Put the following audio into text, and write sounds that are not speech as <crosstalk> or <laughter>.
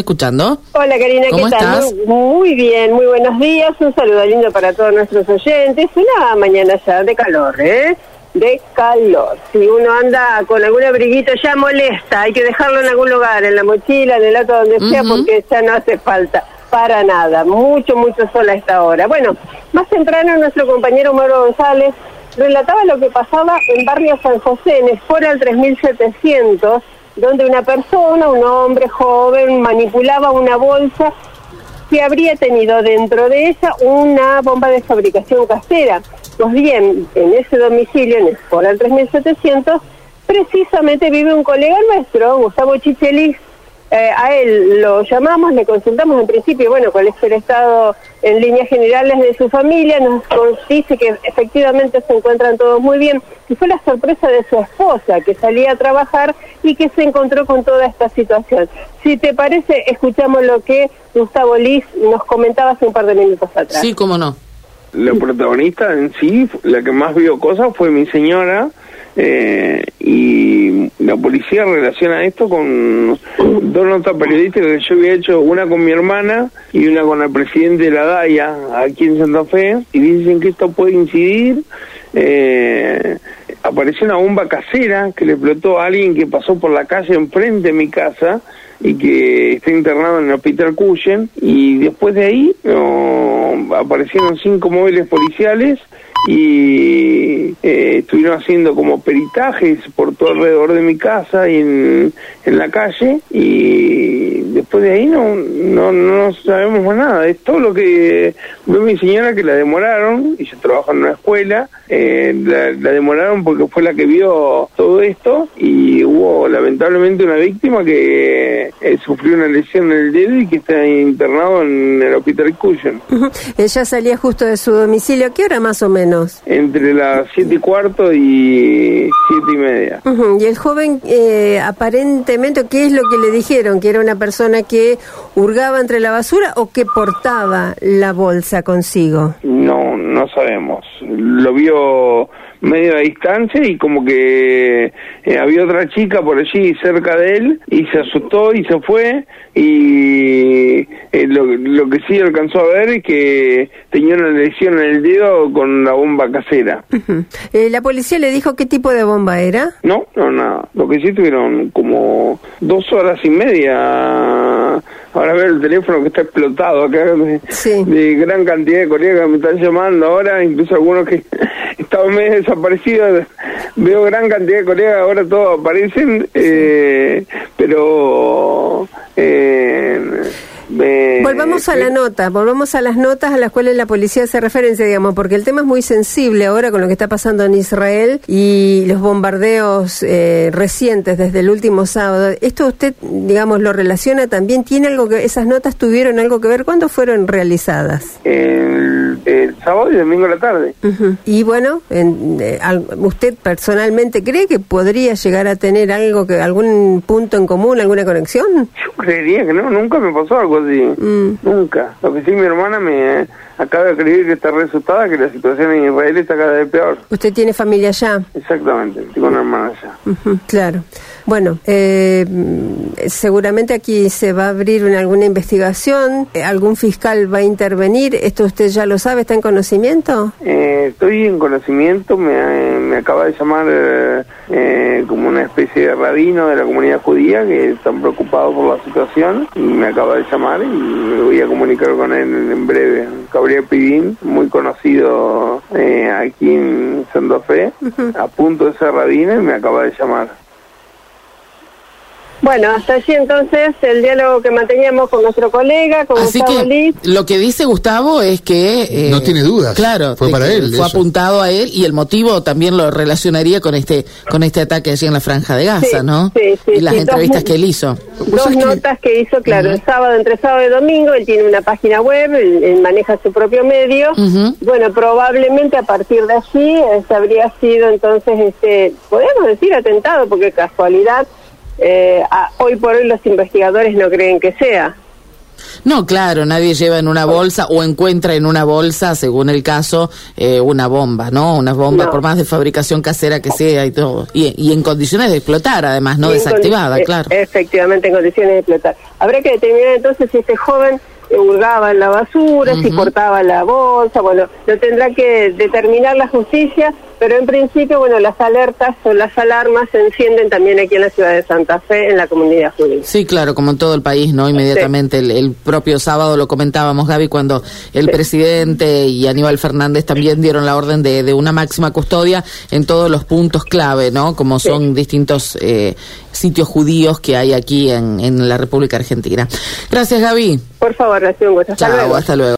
escuchando? Hola Karina, ¿Cómo ¿qué tal? estás? Muy, bien, muy buenos días. Un saludo lindo para todos nuestros oyentes. Una mañana ya de calor, ¿eh? De calor. Si uno anda con algún abriguito ya molesta, hay que dejarlo en algún lugar, en la mochila, en el auto, donde sea, porque ya no hace falta para nada. Mucho, mucho sol a esta hora. Bueno, más temprano nuestro compañero Mauro González relataba lo que pasaba en barrio San José, en Espora al 3700, donde una persona, un hombre joven, manipulaba una bolsa que habría tenido dentro de ella una bomba de fabricación casera. Pues bien, en ese domicilio, en Espora al 3700, precisamente vive un colega nuestro, Gustavo Chichelis, eh, a él lo llamamos, le consultamos en principio, bueno, cuál es el estado en líneas generales de su familia, nos dice que efectivamente se encuentran todos muy bien, y fue la sorpresa de su esposa, que salía a trabajar y que se encontró con toda esta situación. Si te parece, escuchamos lo que Gustavo Liz nos comentaba hace un par de minutos atrás. Sí, cómo no. la protagonista en sí, la que más vio cosas fue mi señora eh, y la policía relaciona esto con dos notas periodísticas que yo había hecho, una con mi hermana y una con el presidente de la DAIA aquí en Santa Fe y dicen que esto puede incidir. Eh, apareció una bomba casera que le explotó a alguien que pasó por la calle enfrente de mi casa y que está internado en el hospital Cuyen y después de ahí no, aparecieron cinco móviles policiales y eh, estuvieron haciendo como peritajes por todo alrededor de mi casa y en, en la calle y después de ahí no, no no sabemos más nada es todo lo que vio mi señora que la demoraron y yo trabajo en una escuela eh, la, la demoraron porque fue la que vio todo esto y hubo lamentablemente una víctima que eh, sufrió una lesión en el dedo y que está internado en el hospital Ujú. Ella salía justo de su domicilio. ¿A qué hora más o menos? entre las siete y cuarto y siete y media. Y el joven, eh, aparentemente, ¿qué es lo que le dijeron? ¿Que era una persona que hurgaba entre la basura o que portaba la bolsa consigo? No, no sabemos. Lo vio medio a distancia y como que eh, había otra chica por allí cerca de él y se asustó y se fue y eh, lo, lo que sí alcanzó a ver es que tenía una lesión en el dedo con la bomba casera. Eh, ¿La policía le dijo qué tipo de bomba era? No, no, nada. Lo que sí tuvieron como dos horas y media. Ahora veo el teléfono que está explotado acá de, Sí. de gran cantidad de colegas que me están llamando ahora, incluso algunos que <laughs> estaban medio desaparecidos. Veo gran cantidad de colegas, ahora todos aparecen, eh, pero... Volvamos a la nota, volvamos a las notas a las cuales la policía hace referencia, digamos, porque el tema es muy sensible ahora con lo que está pasando en Israel y los bombardeos eh, recientes desde el último sábado. ¿Esto usted, digamos, lo relaciona también? ¿Tiene algo que, esas notas tuvieron algo que ver? ¿Cuándo fueron realizadas? el, el sábado y domingo a la tarde. Y bueno, en- eh, al- ¿usted personalmente cree que podría llegar a tener algo que algún punto en común, alguna conexión? Yo creería que no, nunca me pasó algo así. Mm. Nunca. Lo que sí, mi hermana me eh, acaba de escribir que está resultada, que la situación en Israel está cada vez peor. ¿Usted tiene familia allá? Exactamente, tengo una hermana allá. Claro. Bueno, eh, seguramente aquí se va a abrir una, alguna investigación, algún fiscal va a intervenir, ¿esto usted ya lo sabe, está en conocimiento? Eh, estoy en conocimiento, me, me acaba de llamar eh, eh, como una especie de rabino de la comunidad judía que están preocupados por la situación y me acaba de llamar y me voy a comunicar con él en breve. Gabriel Pidín, muy conocido eh, aquí en Santa Fe, a punto de ser rabino y me acaba de llamar. Bueno, hasta allí entonces el diálogo que manteníamos con nuestro colega, con Así Gustavo que Liz. lo que dice Gustavo es que... eh, No tiene dudas. Claro. Fue para él, Fue eso. apuntado a él y el motivo también lo relacionaría con este con este ataque allí en la Franja de Gaza, Sí, ¿no? sí, sí, y las sí, entrevistas dos- que él hizo. Dos notas que hizo, claro, el sábado, entre sábado y domingo, él tiene una página web, él, él maneja su propio medio. Bueno, probablemente a partir de allí este, habría sido entonces, este, podemos decir atentado, porque casualidad, eh, a- hoy por hoy los investigadores no creen que sea. No, claro, nadie lleva en una bolsa o encuentra en una bolsa, según el caso, eh, una bomba, ¿no? Una bomba, No. por más de fabricación casera que sea y todo. Y, y en condiciones de explotar, además, no desactivada, claro. Efectivamente, en condiciones de explotar. Habrá que determinar entonces si este joven hurgaba en la basura, si portaba la bolsa, bueno, lo tendrá que determinar la justicia, pero en principio, bueno, las alertas o las alarmas se encienden también aquí en la ciudad de Santa Fe, en la comunidad judía. Sí, claro, como en todo el país, ¿no? Inmediatamente, el, el propio sábado lo comentábamos, Gaby, cuando el Sí. presidente y Aníbal Fernández también dieron la orden de, de una máxima custodia en todos los puntos clave, ¿no? Como Sí. son distintos eh, sitios judíos que hay aquí en, en la República Argentina. Gracias, Gaby. Por favor, gusto. Hasta Chao, luego. hasta luego.